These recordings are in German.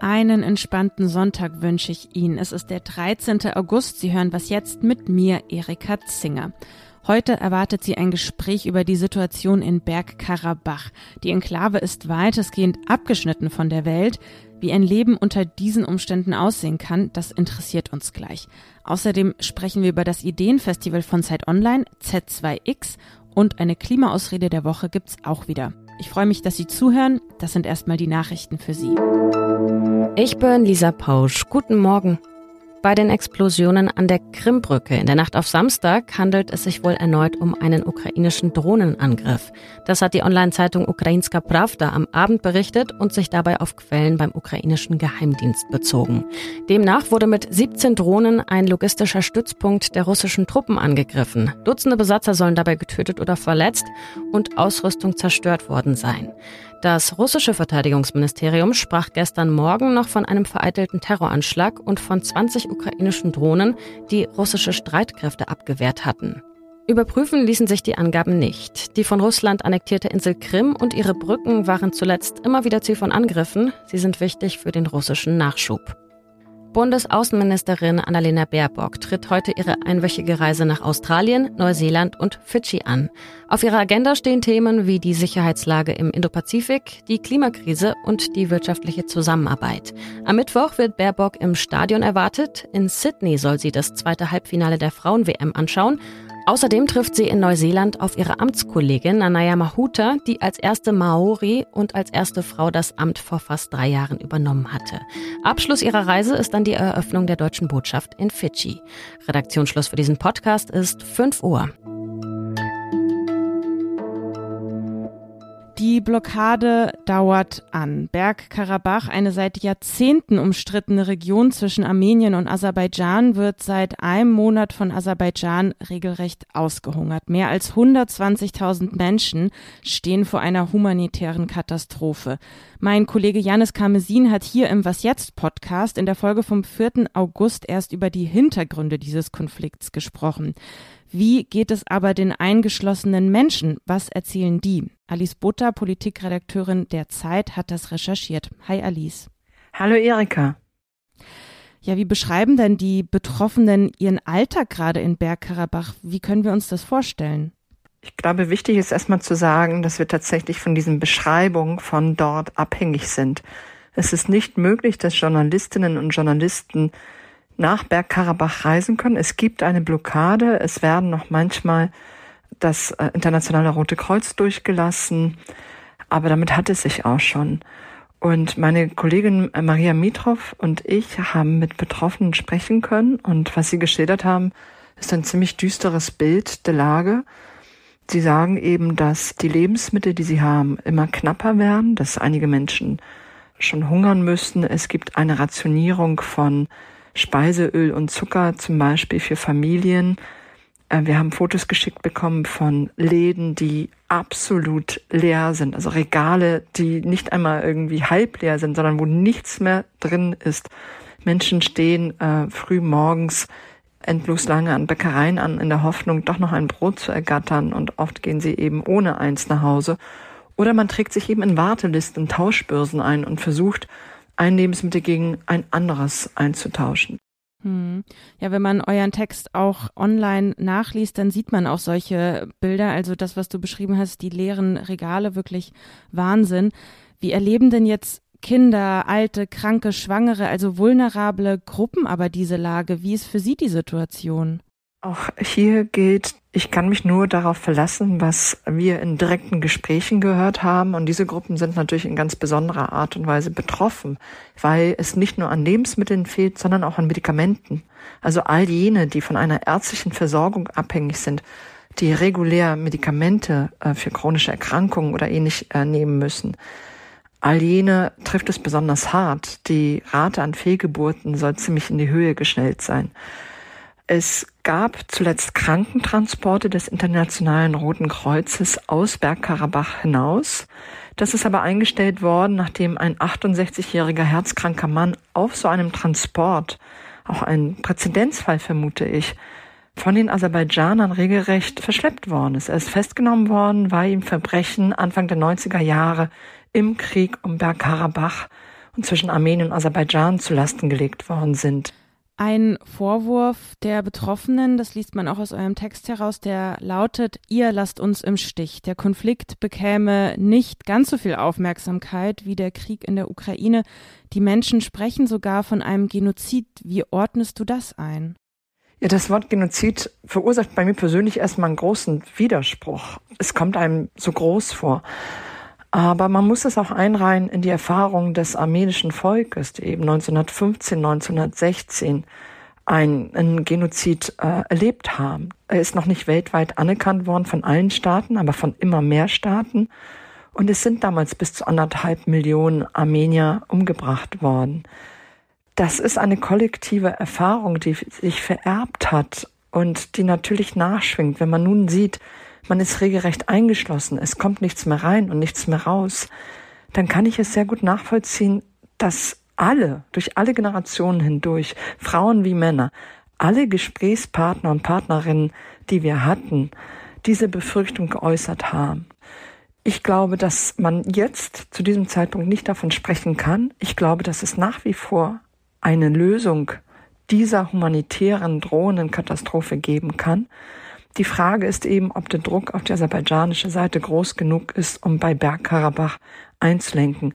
Einen entspannten Sonntag wünsche ich Ihnen. Es ist der 13. August. Sie hören was jetzt mit mir, Erika Zinger. Heute erwartet Sie ein Gespräch über die Situation in Bergkarabach. Die Enklave ist weitestgehend abgeschnitten von der Welt. Wie ein Leben unter diesen Umständen aussehen kann, das interessiert uns gleich. Außerdem sprechen wir über das Ideenfestival von Zeit Online, Z2X und eine Klimaausrede der Woche gibt's auch wieder. Ich freue mich, dass Sie zuhören. Das sind erstmal die Nachrichten für Sie. Ich bin Lisa Pausch. Guten Morgen. Bei den Explosionen an der Krimbrücke in der Nacht auf Samstag handelt es sich wohl erneut um einen ukrainischen Drohnenangriff. Das hat die Online-Zeitung Ukrainska Pravda am Abend berichtet und sich dabei auf Quellen beim ukrainischen Geheimdienst bezogen. Demnach wurde mit 17 Drohnen ein logistischer Stützpunkt der russischen Truppen angegriffen. Dutzende Besatzer sollen dabei getötet oder verletzt und Ausrüstung zerstört worden sein. Das russische Verteidigungsministerium sprach gestern Morgen noch von einem vereitelten Terroranschlag und von 20 ukrainischen Drohnen, die russische Streitkräfte abgewehrt hatten. Überprüfen ließen sich die Angaben nicht. Die von Russland annektierte Insel Krim und ihre Brücken waren zuletzt immer wieder Ziel von Angriffen. Sie sind wichtig für den russischen Nachschub. Bundesaußenministerin Annalena Baerbock tritt heute ihre einwöchige Reise nach Australien, Neuseeland und Fidschi an. Auf ihrer Agenda stehen Themen wie die Sicherheitslage im Indopazifik, die Klimakrise und die wirtschaftliche Zusammenarbeit. Am Mittwoch wird Baerbock im Stadion erwartet. In Sydney soll sie das zweite Halbfinale der Frauen-WM anschauen. Außerdem trifft sie in Neuseeland auf ihre Amtskollegin Anaya Mahuta, die als erste Maori und als erste Frau das Amt vor fast drei Jahren übernommen hatte. Abschluss ihrer Reise ist dann die Eröffnung der deutschen Botschaft in Fidschi. Redaktionsschluss für diesen Podcast ist 5 Uhr. Die Blockade dauert an. Bergkarabach, eine seit Jahrzehnten umstrittene Region zwischen Armenien und Aserbaidschan, wird seit einem Monat von Aserbaidschan regelrecht ausgehungert. Mehr als 120.000 Menschen stehen vor einer humanitären Katastrophe. Mein Kollege Janis Karmesin hat hier im Was jetzt Podcast in der Folge vom 4. August erst über die Hintergründe dieses Konflikts gesprochen. Wie geht es aber den eingeschlossenen Menschen? Was erzählen die? Alice Butter, Politikredakteurin der Zeit, hat das recherchiert. Hi Alice. Hallo Erika. Ja, wie beschreiben denn die Betroffenen ihren Alltag gerade in Bergkarabach? Wie können wir uns das vorstellen? Ich glaube, wichtig ist erstmal zu sagen, dass wir tatsächlich von diesen Beschreibungen von dort abhängig sind. Es ist nicht möglich, dass Journalistinnen und Journalisten nach Bergkarabach reisen können. Es gibt eine Blockade. Es werden noch manchmal das äh, Internationale Rote Kreuz durchgelassen. Aber damit hat es sich auch schon. Und meine Kollegin äh, Maria Mitrov und ich haben mit Betroffenen sprechen können. Und was sie geschildert haben, ist ein ziemlich düsteres Bild der Lage. Sie sagen eben, dass die Lebensmittel, die sie haben, immer knapper werden, dass einige Menschen schon hungern müssen. Es gibt eine Rationierung von Speiseöl und Zucker zum Beispiel für Familien. Äh, wir haben Fotos geschickt bekommen von Läden, die absolut leer sind, also Regale, die nicht einmal irgendwie halb leer sind, sondern wo nichts mehr drin ist. Menschen stehen äh, früh morgens endlos lange an Bäckereien an, in der Hoffnung, doch noch ein Brot zu ergattern und oft gehen sie eben ohne eins nach Hause. Oder man trägt sich eben in Wartelisten, Tauschbörsen ein und versucht, ein Lebensmittel gegen ein anderes einzutauschen. Hm. Ja, wenn man euren Text auch online nachliest, dann sieht man auch solche Bilder. Also das, was du beschrieben hast, die leeren Regale, wirklich Wahnsinn. Wie erleben denn jetzt Kinder, alte, kranke, schwangere, also vulnerable Gruppen aber diese Lage? Wie ist für sie die Situation? Auch hier gilt, ich kann mich nur darauf verlassen, was wir in direkten Gesprächen gehört haben. Und diese Gruppen sind natürlich in ganz besonderer Art und Weise betroffen, weil es nicht nur an Lebensmitteln fehlt, sondern auch an Medikamenten. Also all jene, die von einer ärztlichen Versorgung abhängig sind, die regulär Medikamente äh, für chronische Erkrankungen oder ähnlich äh, nehmen müssen. All jene trifft es besonders hart. Die Rate an Fehlgeburten soll ziemlich in die Höhe geschnellt sein. Es gab zuletzt Krankentransporte des Internationalen Roten Kreuzes aus Bergkarabach hinaus. Das ist aber eingestellt worden, nachdem ein 68-jähriger herzkranker Mann auf so einem Transport, auch ein Präzedenzfall vermute ich, von den Aserbaidschanern regelrecht verschleppt worden ist. Er ist festgenommen worden, weil ihm Verbrechen Anfang der 90er Jahre im Krieg um Bergkarabach und zwischen Armenien und Aserbaidschan zu Lasten gelegt worden sind. Ein Vorwurf der Betroffenen, das liest man auch aus eurem Text heraus, der lautet, ihr lasst uns im Stich. Der Konflikt bekäme nicht ganz so viel Aufmerksamkeit wie der Krieg in der Ukraine. Die Menschen sprechen sogar von einem Genozid. Wie ordnest du das ein? Ja, das Wort Genozid verursacht bei mir persönlich erstmal einen großen Widerspruch. Es kommt einem so groß vor. Aber man muss es auch einreihen in die Erfahrung des armenischen Volkes, die eben 1915, 1916 ein, einen Genozid äh, erlebt haben. Er ist noch nicht weltweit anerkannt worden von allen Staaten, aber von immer mehr Staaten. Und es sind damals bis zu anderthalb Millionen Armenier umgebracht worden. Das ist eine kollektive Erfahrung, die sich vererbt hat und die natürlich nachschwingt, wenn man nun sieht, man ist regelrecht eingeschlossen, es kommt nichts mehr rein und nichts mehr raus, dann kann ich es sehr gut nachvollziehen, dass alle, durch alle Generationen hindurch, Frauen wie Männer, alle Gesprächspartner und Partnerinnen, die wir hatten, diese Befürchtung geäußert haben. Ich glaube, dass man jetzt zu diesem Zeitpunkt nicht davon sprechen kann. Ich glaube, dass es nach wie vor eine Lösung dieser humanitären drohenden Katastrophe geben kann. Die Frage ist eben, ob der Druck auf die aserbaidschanische Seite groß genug ist, um bei Bergkarabach einzulenken.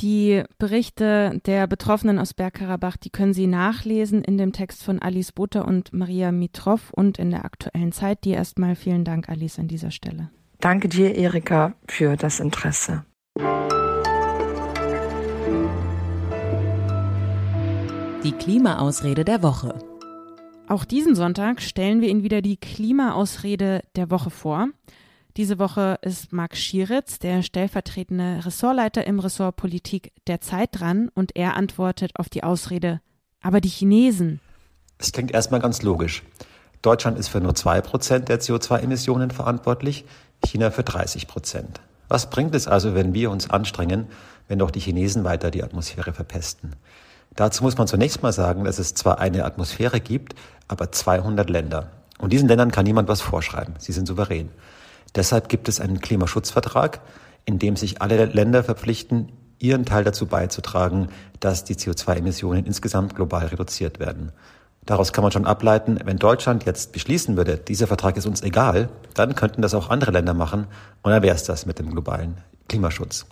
Die Berichte der Betroffenen aus Bergkarabach, die können Sie nachlesen in dem Text von Alice Butter und Maria Mitrov und in der aktuellen Zeit. Die erstmal vielen Dank, Alice, an dieser Stelle. Danke dir, Erika, für das Interesse. Die Klimaausrede der Woche. Auch diesen Sonntag stellen wir Ihnen wieder die Klimaausrede der Woche vor. Diese Woche ist Marc Schieritz, der stellvertretende Ressortleiter im Ressort Politik der Zeit dran und er antwortet auf die Ausrede, aber die Chinesen. Es klingt erstmal ganz logisch. Deutschland ist für nur zwei Prozent der CO2-Emissionen verantwortlich, China für 30 Prozent. Was bringt es also, wenn wir uns anstrengen, wenn doch die Chinesen weiter die Atmosphäre verpesten? Dazu muss man zunächst mal sagen, dass es zwar eine Atmosphäre gibt, aber 200 Länder. Und diesen Ländern kann niemand was vorschreiben. Sie sind souverän. Deshalb gibt es einen Klimaschutzvertrag, in dem sich alle Länder verpflichten, ihren Teil dazu beizutragen, dass die CO2-Emissionen insgesamt global reduziert werden. Daraus kann man schon ableiten, wenn Deutschland jetzt beschließen würde, dieser Vertrag ist uns egal, dann könnten das auch andere Länder machen und dann wäre es das mit dem globalen Klimaschutz.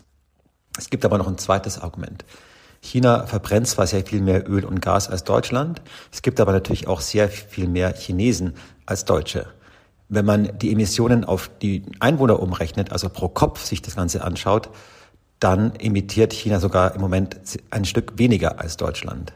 Es gibt aber noch ein zweites Argument. China verbrennt zwar sehr viel mehr Öl und Gas als Deutschland, es gibt aber natürlich auch sehr viel mehr Chinesen als Deutsche. Wenn man die Emissionen auf die Einwohner umrechnet, also pro Kopf sich das Ganze anschaut, dann emittiert China sogar im Moment ein Stück weniger als Deutschland.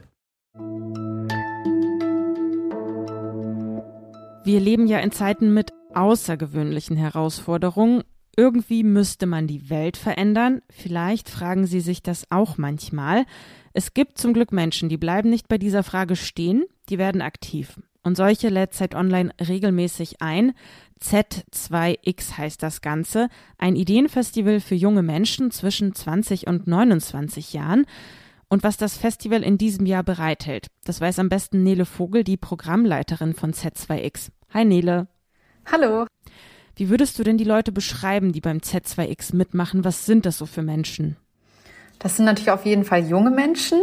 Wir leben ja in Zeiten mit außergewöhnlichen Herausforderungen irgendwie müsste man die Welt verändern. Vielleicht fragen Sie sich das auch manchmal. Es gibt zum Glück Menschen, die bleiben nicht bei dieser Frage stehen, die werden aktiv. Und solche lädt Zeit Online regelmäßig ein. Z2X heißt das Ganze, ein Ideenfestival für junge Menschen zwischen 20 und 29 Jahren. Und was das Festival in diesem Jahr bereithält, das weiß am besten Nele Vogel, die Programmleiterin von Z2X. Hi Nele. Hallo. Wie würdest du denn die Leute beschreiben, die beim Z2X mitmachen? Was sind das so für Menschen? Das sind natürlich auf jeden Fall junge Menschen,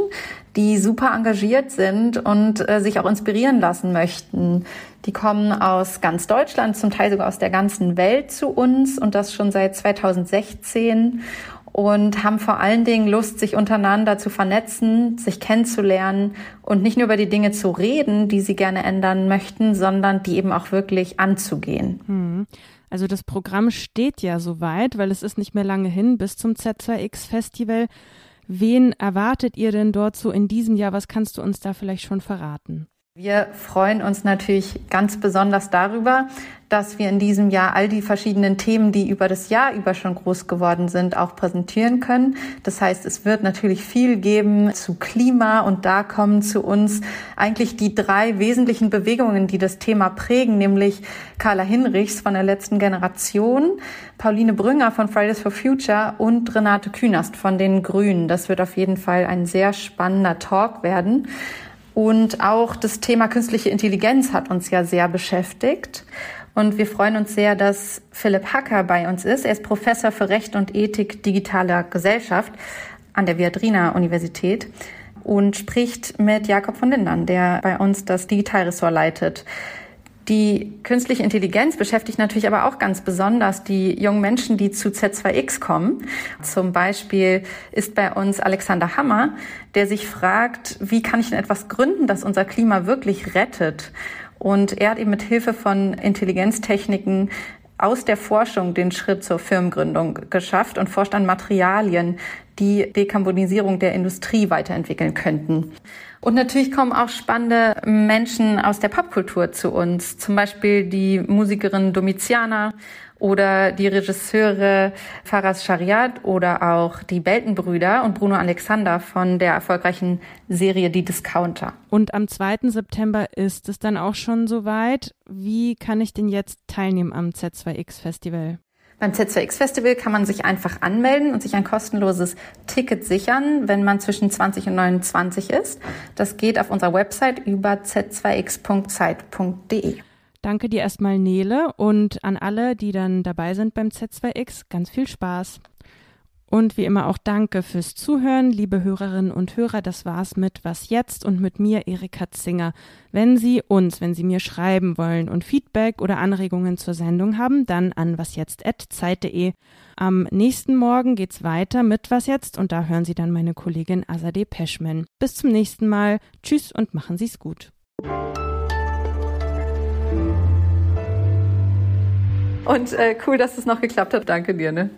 die super engagiert sind und äh, sich auch inspirieren lassen möchten. Die kommen aus ganz Deutschland, zum Teil sogar aus der ganzen Welt zu uns und das schon seit 2016 und haben vor allen Dingen Lust, sich untereinander zu vernetzen, sich kennenzulernen und nicht nur über die Dinge zu reden, die sie gerne ändern möchten, sondern die eben auch wirklich anzugehen. Hm. Also das Programm steht ja soweit, weil es ist nicht mehr lange hin bis zum Z2X Festival. Wen erwartet ihr denn dort so in diesem Jahr? Was kannst du uns da vielleicht schon verraten? Wir freuen uns natürlich ganz besonders darüber, dass wir in diesem Jahr all die verschiedenen Themen, die über das Jahr über schon groß geworden sind, auch präsentieren können. Das heißt, es wird natürlich viel geben zu Klima und da kommen zu uns eigentlich die drei wesentlichen Bewegungen, die das Thema prägen, nämlich Carla Hinrichs von der letzten Generation, Pauline Brünger von Fridays for Future und Renate Künast von den Grünen. Das wird auf jeden Fall ein sehr spannender Talk werden. Und auch das Thema künstliche Intelligenz hat uns ja sehr beschäftigt. Und wir freuen uns sehr, dass Philipp Hacker bei uns ist. Er ist Professor für Recht und Ethik digitaler Gesellschaft an der Viadrina Universität und spricht mit Jakob von Lindern, der bei uns das Digitalressort leitet. Die künstliche Intelligenz beschäftigt natürlich aber auch ganz besonders die jungen Menschen, die zu Z2X kommen. Zum Beispiel ist bei uns Alexander Hammer, der sich fragt, wie kann ich denn etwas gründen, das unser Klima wirklich rettet? Und er hat eben mit Hilfe von Intelligenztechniken aus der Forschung den Schritt zur Firmengründung geschafft und forscht an Materialien, die Dekarbonisierung der Industrie weiterentwickeln könnten. Und natürlich kommen auch spannende Menschen aus der Popkultur zu uns, zum Beispiel die Musikerin Domitiana oder die Regisseure Faras Shariat oder auch die Beltenbrüder und Bruno Alexander von der erfolgreichen Serie Die Discounter. Und am 2. September ist es dann auch schon soweit. Wie kann ich denn jetzt teilnehmen am Z2X Festival? Beim Z2X Festival kann man sich einfach anmelden und sich ein kostenloses Ticket sichern, wenn man zwischen 20 und 29 ist. Das geht auf unserer Website über z2x.zeit.de. Danke dir erstmal, Nele, und an alle, die dann dabei sind beim Z2X, ganz viel Spaß. Und wie immer auch danke fürs Zuhören, liebe Hörerinnen und Hörer. Das war's mit Was jetzt und mit mir, Erika Zinger. Wenn Sie uns, wenn Sie mir schreiben wollen und Feedback oder Anregungen zur Sendung haben, dann an wasjetzt.zeit.de. Am nächsten Morgen geht's weiter mit Was jetzt und da hören Sie dann meine Kollegin Azadeh Peschman. Bis zum nächsten Mal. Tschüss und machen Sie's gut. Und äh, cool, dass es noch geklappt hat. Danke dir. Ne?